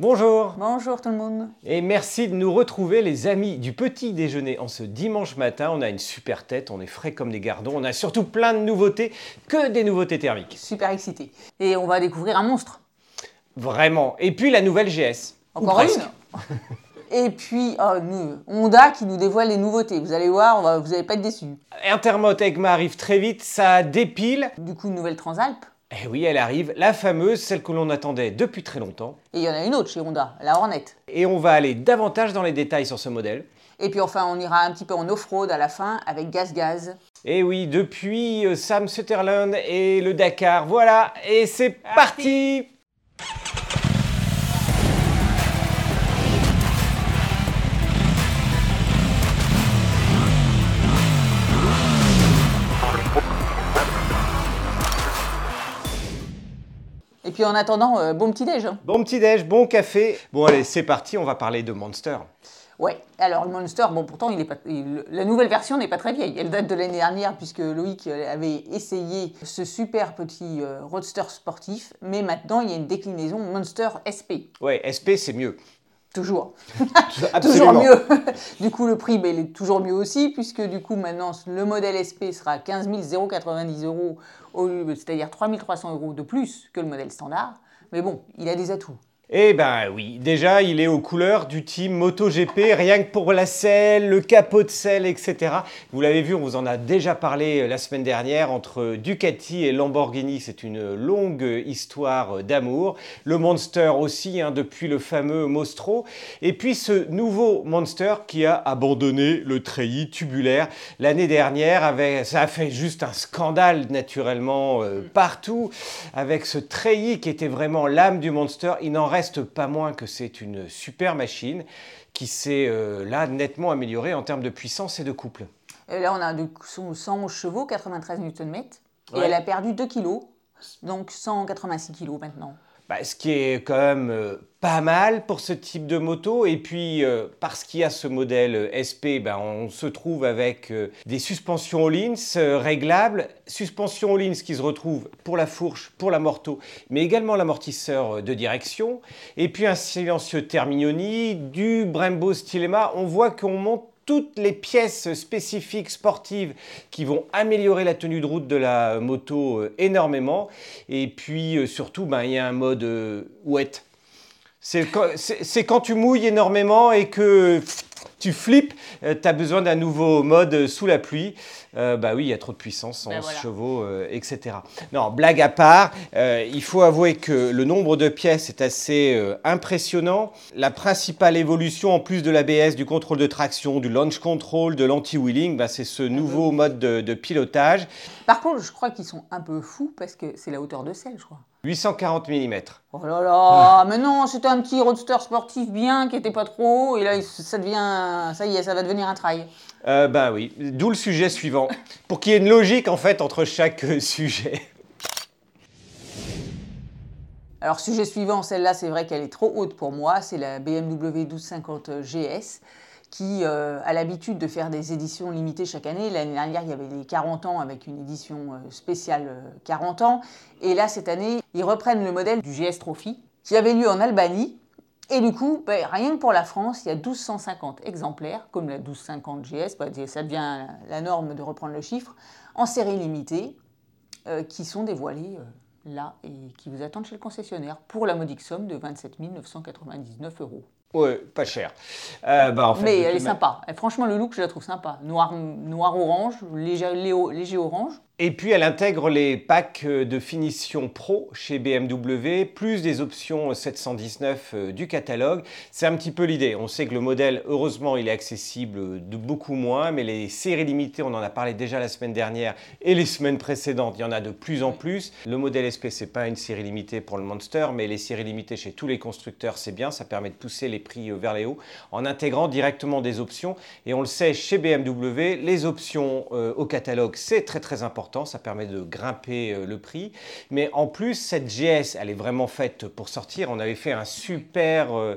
Bonjour Bonjour tout le monde et merci de nous retrouver les amis du petit déjeuner en ce dimanche matin. On a une super tête, on est frais comme des gardons, on a surtout plein de nouveautés, que des nouveautés thermiques. Super excité. Et on va découvrir un monstre. Vraiment. Et puis la nouvelle GS. Encore une Et puis oh, nous, Honda qui nous dévoile les nouveautés. Vous allez voir, on va, vous n'allez pas être déçus. Intermot EGMA arrive très vite, ça dépile. Du coup, une nouvelle Transalp. Et oui, elle arrive, la fameuse, celle que l'on attendait depuis très longtemps. Et il y en a une autre chez Honda, la Hornet. Et on va aller davantage dans les détails sur ce modèle. Et puis enfin, on ira un petit peu en off-road à la fin avec Gaz Gaz. Et oui, depuis euh, Sam Sutherland et le Dakar, voilà, et c'est parti puis en attendant, euh, bon petit déj. hein. Bon petit déj, bon café. Bon allez, c'est parti, on va parler de Monster. Ouais, alors le Monster, bon pourtant, il est pas, il- la nouvelle version n'est pas très vieille. Elle date de l'année dernière puisque Loïc euh, avait essayé ce super petit euh, roadster sportif. Mais maintenant, il y a une déclinaison Monster SP. Ouais, SP c'est mieux. Toujours. Absolument. Toujours mieux. du coup, le prix, ben, il est toujours mieux aussi, puisque du coup, maintenant, le modèle SP sera 15 090 euros, c'est-à-dire 3 300 euros de plus que le modèle standard. Mais bon, il a des atouts. Eh ben oui, déjà il est aux couleurs du team MotoGP, rien que pour la selle, le capot de selle, etc. Vous l'avez vu, on vous en a déjà parlé euh, la semaine dernière entre Ducati et Lamborghini, c'est une longue histoire d'amour. Le Monster aussi, hein, depuis le fameux Mostro. Et puis ce nouveau Monster qui a abandonné le treillis tubulaire l'année dernière, avec, ça a fait juste un scandale naturellement euh, partout, avec ce treillis qui était vraiment l'âme du Monster. Il n'en reste pas moins que c'est une super machine qui s'est euh, là nettement améliorée en termes de puissance et de couple. Et là, on a du coup 111 chevaux, 93 Nm. Et Ouais. elle a perdu 2 kilos, donc 186 kilos maintenant. Bah, ce qui est quand même euh, pas mal pour ce type de moto. Et puis, euh, parce qu'il y a ce modèle SP, bah, on se trouve avec euh, des suspensions euh, réglables. Suspensions Öhlins qui se retrouvent pour la fourche, pour la morteau, mais également l'amortisseur de direction. Et puis un silencieux Terminioni, du Brembo Stilema. On voit qu'on monte toutes les pièces spécifiques sportives qui vont améliorer la tenue de route de la moto euh, énormément. Et puis euh, surtout, ben, il y a un mode euh, wet. C'est quand, c'est- c'est quand tu mouilles énormément et que tu flippes, tu as besoin d'un nouveau mode euh, sous la pluie. Euh, bah oui, il y a trop de puissance, 111 Ben voilà. chevaux, euh, etc. Non, blague à part, euh, il faut avouer que le nombre de pièces est assez euh, impressionnant. La principale évolution, en plus de l'ABS, du contrôle de traction, du launch control, de l'anti-wheeling, bah, c'est ce nouveau mode de, de pilotage. Par contre, je crois qu'ils sont un peu fous parce que c'est la hauteur de selle, je crois. 840 mm. Oh là là, mais non, c'était un petit roadster sportif bien qui était pas trop haut, et là ça devient, ça y est, ça va devenir un trail. Euh, ben oui, d'où le sujet suivant. Pour qu'il y ait une logique en fait entre chaque euh, sujet. Alors sujet suivant, celle-là c'est vrai qu'elle est trop haute pour moi, c'est la BMW 1250 GS qui euh, a l'habitude de faire des éditions limitées chaque année. L'année dernière, il y avait les 40 ans avec une édition euh, spéciale euh, 40 ans. Et là, cette année, ils reprennent le modèle du GS Trophy qui avait lieu en Albanie. Et du coup, ben, rien que pour la France, il y a 1250 exemplaires, comme la 1250 GS, bah, ça devient la norme de reprendre le chiffre, en série limitée, euh, qui sont dévoilés euh, là et qui vous attendent chez le concessionnaire pour la modique somme de 27 999 euros. Ouais, pas cher. Euh, bah, en fait, Mais elle est sympa. Franchement, le look, je la trouve sympa. Noir, noir orange, léger orange. Et puis elle intègre les packs euh, de finition pro chez BMW, plus des options 719 euh, du catalogue. C'est un petit peu l'idée. On sait que le modèle, heureusement, il est accessible de beaucoup moins, mais les séries limitées, on en a parlé déjà la semaine dernière et les semaines précédentes, il y en a de plus en plus. Le modèle SP, c'est pas une série limitée pour le Monster, mais les séries limitées chez tous les constructeurs, c'est bien. Ça permet de pousser les prix euh, vers les hauts en intégrant directement des options. Et on le sait, chez BMW, les options au catalogue, c'est très très important. Ça permet de grimper euh, le prix. Mais en plus, cette GS, elle est vraiment faite pour sortir. On avait fait un super. euh,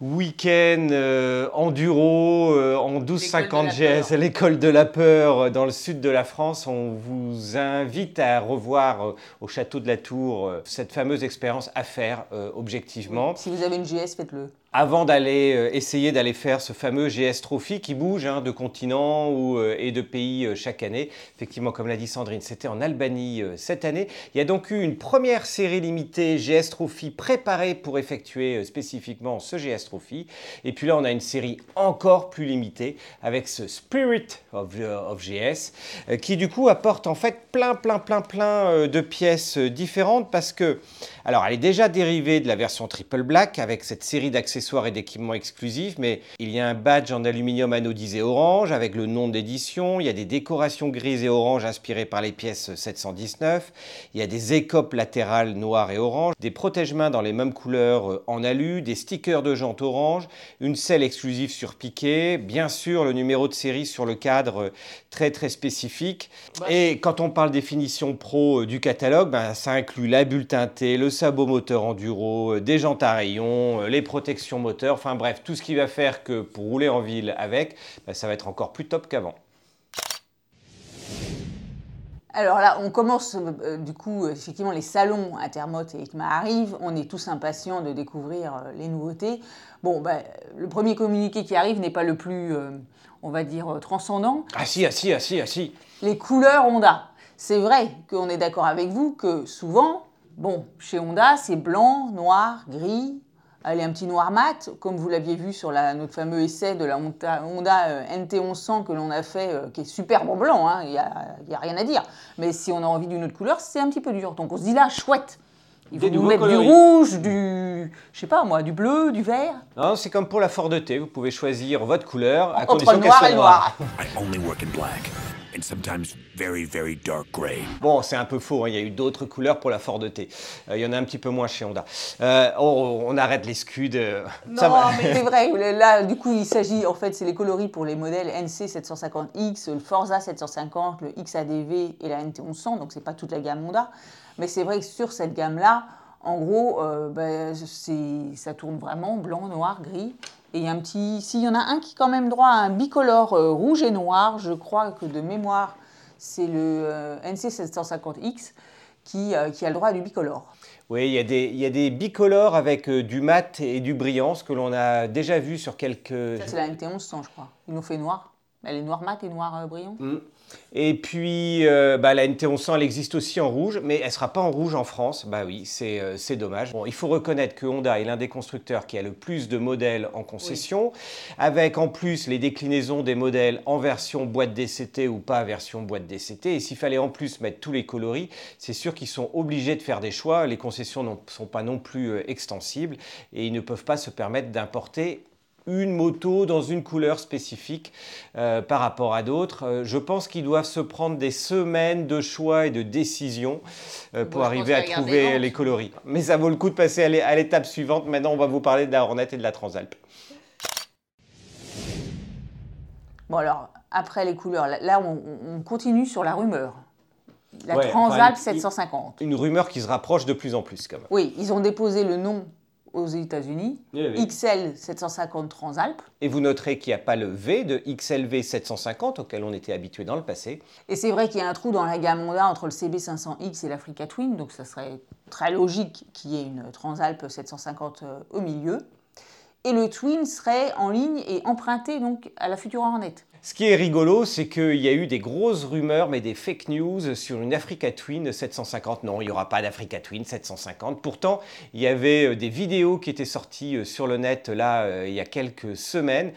week-end euh, enduro euh, en 1250 GS à l'école de la peur euh, dans le sud de la France. On vous invite à revoir au château de la Tour cette fameuse expérience à faire objectivement. Si vous avez une GS, faites-le avant d'aller euh, essayer d'aller faire ce fameux GS Trophy qui bouge hein, de continent ou, euh, et de pays euh, chaque année. Effectivement, comme l'a dit Sandrine, c'était en Albanie cette année. Il y a donc eu une première série limitée GS Trophy préparée pour effectuer spécifiquement ce GS Trophy. Et puis là, on a une série encore plus limitée avec ce Spirit of, of GS qui du coup apporte en fait plein, plein, plein, plein de pièces différentes parce que, alors, elle est déjà dérivée de la version Triple Black avec cette série d'accessoires et d'équipements exclusifs, mais il y a un badge en aluminium anodisé orange avec le nom d'édition, il y a des décorations grises et orange inspirées par les pièces 719, il y a des écopes latérales noires et orange, des protège-mains dans les mêmes couleurs euh, en alu, des stickers de jantes orange, une selle exclusive sur piqué, bien sûr le numéro de série sur le cadre euh, très très spécifique. Bah, et quand on parle définition pro euh, du catalogue, ben, ça inclut la bulle teintée, le sabot moteur enduro, des jantes à rayons, les protections moteur, enfin bref, tout ce qui va faire que pour rouler en ville avec, bah, ça va être encore plus top qu'avant. Alors là, on commence euh, du coup, effectivement, les salons Intermot et ECMA arrivent. On est tous impatients de découvrir euh, les nouveautés. Bon, bah, le premier communiqué qui arrive n'est pas le plus, euh, on va dire, transcendant. Ah si, ah si, ah si, ah si. Les couleurs Honda. C'est vrai qu'on est d'accord avec vous que souvent, bon, chez Honda, c'est blanc, noir, gris, elle est un petit noir mat, comme vous l'aviez vu sur la, notre fameux essai de la Honda, euh, NT1100 que l'on a fait, euh, qui est super bon blanc, hein, il n'y a, rien à dire. Mais si on a envie d'une autre couleur, c'est un petit peu dur. Donc on se dit là, chouette, il faut nous mettre du rouge, du, je sais pas moi, du bleu, du vert. Non, c'est comme pour la Ford T, vous pouvez choisir votre couleur à Entre condition qu'elle soit noire. Bon, c'est un peu faux, hein. il y a eu d'autres couleurs pour la Ford T. Euh, il y en a un petit peu moins chez Honda. Euh, on, arrête les scuds. Euh, non, mais c'est vrai, là, du coup, il s'agit, en fait, c'est les coloris pour les modèles NC 750X, le Forza 750, le XADV et la NT1100, donc c'est pas toute la gamme Honda. Mais c'est vrai que sur cette gamme-là, en gros, ben, ça tourne vraiment blanc, noir, gris. Et il y a un petit. S'il y en a un qui quand même droit à un bicolore euh, rouge et noir, je crois que de mémoire, c'est le euh, NC750X qui, euh, qui, a le droit à du bicolore. Oui, il y a des, il y a des bicolores avec du mat et du brillant, ce que l'on a déjà vu sur quelques. Ça, c'est la NT1100, je crois. Ils nous fait noir. Elle est noire mat et noir brillant. Mm. Et puis, euh, bah, la NT1100, elle existe aussi en rouge, mais elle ne sera pas en rouge en France. Bah oui, c'est euh, dommage. Bon, il faut reconnaître que Honda est l'un des constructeurs qui a le plus de modèles en concession, avec en plus les déclinaisons des modèles en version boîte DCT ou pas version boîte DCT. Et s'il fallait en plus mettre tous les coloris, c'est sûr qu'ils sont obligés de faire des choix. Les concessions ne sont pas non plus euh, extensibles et ils ne peuvent pas se permettre d'importer une moto dans une couleur spécifique euh, par rapport à d'autres. Euh, je pense qu'ils doivent se prendre des semaines de choix et de décisions euh, pour arriver à trouver les coloris. Mais ça vaut le coup de passer à l'étape suivante. Maintenant, on va vous parler de la Hornet et de la Transalp. Bon alors, après les couleurs, là on, continue sur la rumeur. La Transalp 750. Une rumeur qui se rapproche de plus en plus quand même. Oui, ils ont déposé le nom aux États-Unis, XL 750 Transalp. Et vous noterez qu'il n'y a pas le V de XLV 750 auquel on était habitué dans le passé. Et c'est vrai qu'il y a un trou dans la gamme Honda entre le CB500X et l'Africa Twin, donc ça serait très logique qu'il y ait une Transalp 750 euh, au milieu. Et le Twin serait en ligne et emprunté donc à la future Hornet. Ce qui est rigolo, c'est qu'il y a eu des grosses rumeurs, mais des fake news sur une Africa Twin 750. Non, il n'y aura pas d'Africa Twin 750. Pourtant, il y avait euh, des vidéos qui étaient sorties euh, sur le net là euh, il y a quelques semaines.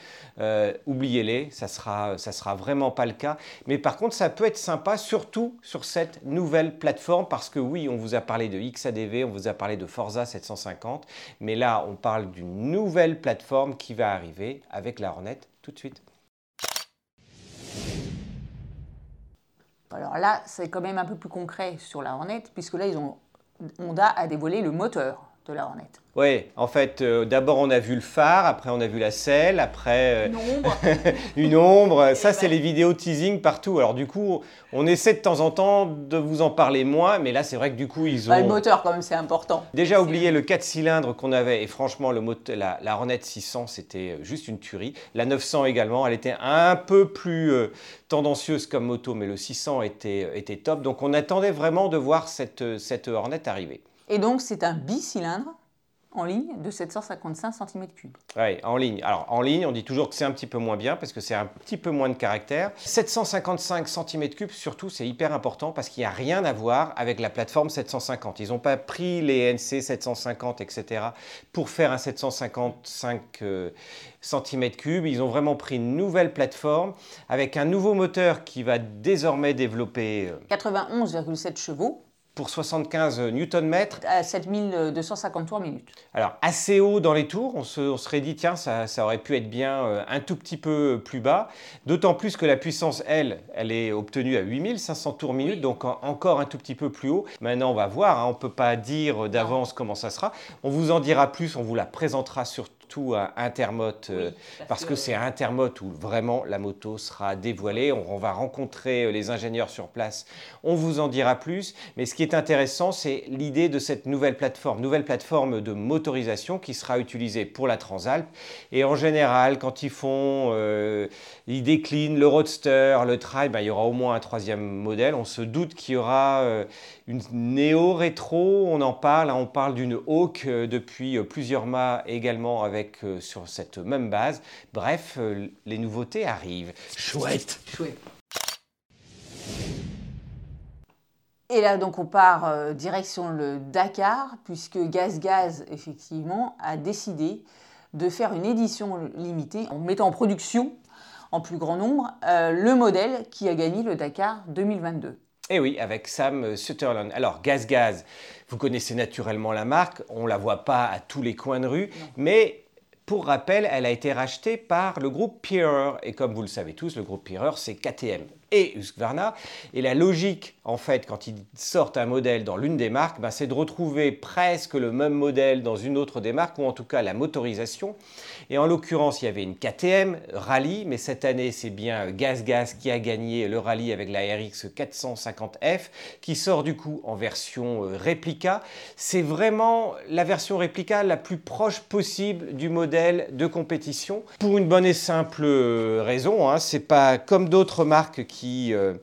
Oubliez-les, ça sera, ça sera vraiment pas le cas. Mais par contre, ça peut être sympa, surtout sur cette nouvelle plateforme, parce que oui, on vous a parlé de XADV, on vous a parlé de Forza 750, mais là, on parle d'une nouvelle plateforme qui va arriver avec la Hornet tout de suite. Alors là, c'est quand même un peu plus concret sur la Hornet, puisque là, ils ont, Honda a dévoilé le moteur de la Hornet. Oui, en fait, euh, d'abord on a vu le phare, après on a vu la selle, après euh, une ombre. une ombre. Ça, c'est les vidéos teasing partout. Alors du coup, on essaie de temps en temps de vous en parler moins, mais là, c'est vrai que du coup, ils ont... Bah, le moteur, quand même, c'est important. Déjà oublié le 4 cylindres qu'on avait, et franchement, le moteur, la, la Hornet 600, c'était juste une tuerie. La 900 également, elle était un peu plus euh, tendancieuse comme moto, mais le 600 était, était top. Donc on attendait vraiment de voir cette, cette Hornet arriver. Et donc, c'est un bicylindre en ligne de 755 cm3. Oui, en ligne. Alors en ligne, on dit toujours que c'est un petit peu moins bien parce que c'est un petit peu moins de caractère. 755 cm3, surtout, c'est hyper important parce qu'il n'y a rien à voir avec la plateforme 750. Ils n'ont pas pris les NC 750, etc. pour faire un 755 cm3. Ils ont vraiment pris une nouvelle plateforme avec un nouveau moteur qui va désormais développer 91,7 euh, chevaux pour 75 Nm. À 7250 tours minute. Alors, assez haut dans les tours, on, se, serait dit, tiens, ça, aurait pu être bien euh, un tout petit peu plus bas. D'autant plus que la puissance, elle, elle est obtenue à 8500 tours minute, donc encore un tout petit peu plus haut. Maintenant, on va voir, hein, on ne peut pas dire d'avance comment ça sera. On vous en dira plus, on vous la présentera sur tout à Intermote, euh, parce, que, c'est à Intermote où vraiment la moto sera dévoilée. On, va rencontrer euh, les ingénieurs sur place, on vous en dira plus. Mais ce qui est intéressant, c'est l'idée de cette nouvelle plateforme, nouvelle plateforme de motorisation qui sera utilisée pour la Transalp. Et en général, quand ils font, euh, ils déclinent le Roadster, le Trail, ben, il y aura au moins un troisième modèle. On se doute qu'il y aura une néo-rétro, on en parle, hein. on parle d'une Hawk depuis plusieurs mois également avec euh, sur cette même base. Bref, euh, les nouveautés arrivent. Chouette. Chouette. Et là, donc, on part euh, direction le Dakar, puisque Gaz Gaz, effectivement, a décidé de faire une édition limitée en mettant en production en plus grand nombre le modèle qui a gagné le Dakar 2022. Et oui, avec Sam Sutherland. Alors, Gaz Gaz, vous connaissez naturellement la marque, on ne la voit pas à tous les coins de rue, mais pour rappel, elle a été rachetée par le groupe Peerer. Et comme vous le savez tous, le groupe Peerer, c'est KTM et Husqvarna. Et la logique, en fait, quand ils sortent un modèle dans l'une des marques, ben, c'est de retrouver presque le même modèle dans une autre des marques, ou en tout cas la motorisation. Et en l'occurrence, il y avait une KTM Rallye, mais cette année, c'est bien Gaz Gaz qui a gagné le rallye avec la RX 450F, qui sort du coup en version euh, réplica. C'est vraiment la version réplica la plus proche possible du modèle de compétition, pour une bonne et simple euh, raison. Hein, c'est pas comme d'autres marques qui qui, euh,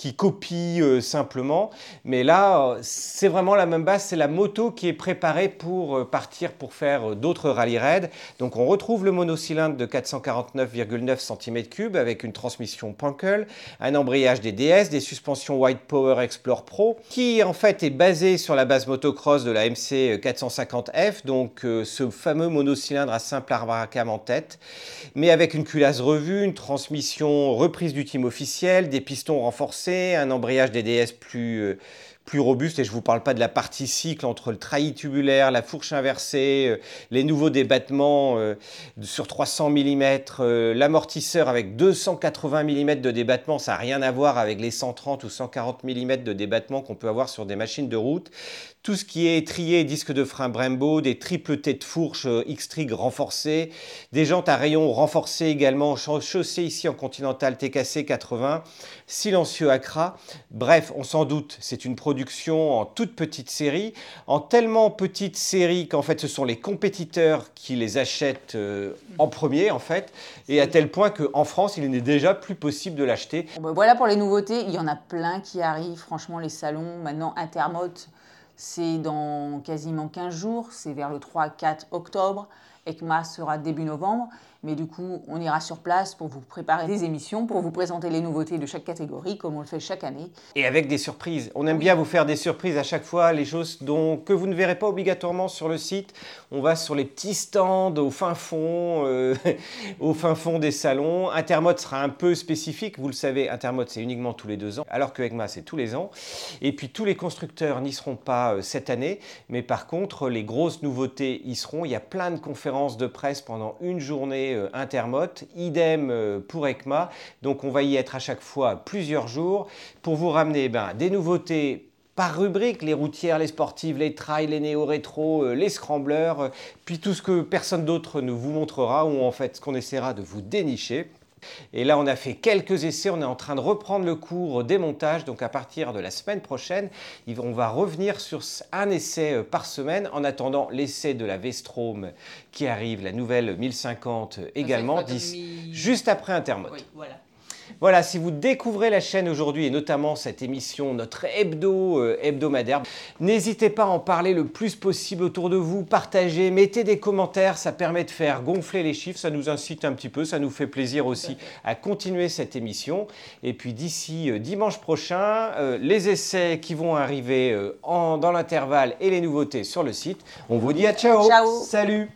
qui copie euh, simplement. Mais là, c'est vraiment la même base, c'est la moto qui est préparée pour euh, partir pour faire euh, d'autres rallye raids. Donc on retrouve le monocylindre de 449,9 cm3 avec une transmission Punkel, un embrayage DDS, des suspensions White Power Explore Pro, qui en fait est basé sur la base motocross de la MC 450F, donc ce fameux monocylindre à simple arbre en tête, mais avec une culasse revue, une transmission reprise du team officiel, des pistons renforcés, un embrayage DDS plus, euh, plus robuste, et je ne vous parle pas de la partie cycle entre le trahi tubulaire, la fourche inversée, euh, les nouveaux débattements euh, sur 300 mm, l'amortisseur avec 280 mm de débattement, ça n'a rien à voir avec les 130 ou 140 mm de débattement qu'on peut avoir sur des machines de route. Tout ce qui est étrié, disque de frein Brembo, des triples têtes fourche X-Trig renforcées, des jantes à rayons renforcées également, chaussées ici en Continental TKC 80, silencieux Acra. Bref, on s'en doute, c'est une production en toute petite série, en tellement petite série qu'en fait ce sont les compétiteurs qui les achètent euh, en premier en fait, et à tel point qu'en France il n'est déjà plus possible de l'acheter. Ben voilà pour les nouveautés, il y en a plein qui arrivent, franchement les salons, maintenant Intermote c'est dans quasiment 15 jours, c'est vers le 3-4 octobre. ECMA sera début novembre. Mais du coup, on ira sur place pour vous préparer des émissions, pour vous présenter les nouveautés de chaque catégorie, comme on le fait chaque année. Et avec des surprises. On aime bien vous faire des surprises à chaque fois, les choses dont, que vous ne verrez pas obligatoirement sur le site. On va sur les petits stands au fin fond, euh, au fin fond des salons. Intermode sera un peu spécifique. Vous le savez, Intermode, c'est uniquement tous les deux ans, alors que ECMA, c'est tous les ans. Et puis, tous les constructeurs n'y seront pas euh, cette année. Mais par contre, les grosses nouveautés y seront. Il y a plein de conférences de presse pendant une journée euh, Intermote, idem euh, pour ECMA. Donc on va y être à chaque fois plusieurs jours pour vous ramener ben, des nouveautés par rubrique, les routières, les sportives, les trails, les néo-rétro, les scramblers, puis tout ce que personne d'autre ne vous montrera ou en fait ce qu'on essaiera de vous dénicher. Et là, on a fait quelques essais, on est en train de reprendre le cours des montages, donc à partir de la semaine prochaine, on va revenir sur un essai euh, par semaine, en attendant l'essai de la Vestrom qui arrive, la nouvelle 1050 également, juste après Intermode. Oui, voilà. Voilà, si vous découvrez la chaîne aujourd'hui et notamment cette émission, notre hebdo euh, hebdomadaire, n'hésitez pas à en parler le plus possible autour de vous, partagez, mettez des commentaires, ça permet de faire gonfler les chiffres, ça nous incite un petit peu, ça nous fait plaisir aussi à continuer cette émission. Et puis d'ici euh, dimanche prochain, euh, les essais qui vont arriver dans l'intervalle et les nouveautés sur le site. On vous dit à ciao. Ciao. Salut.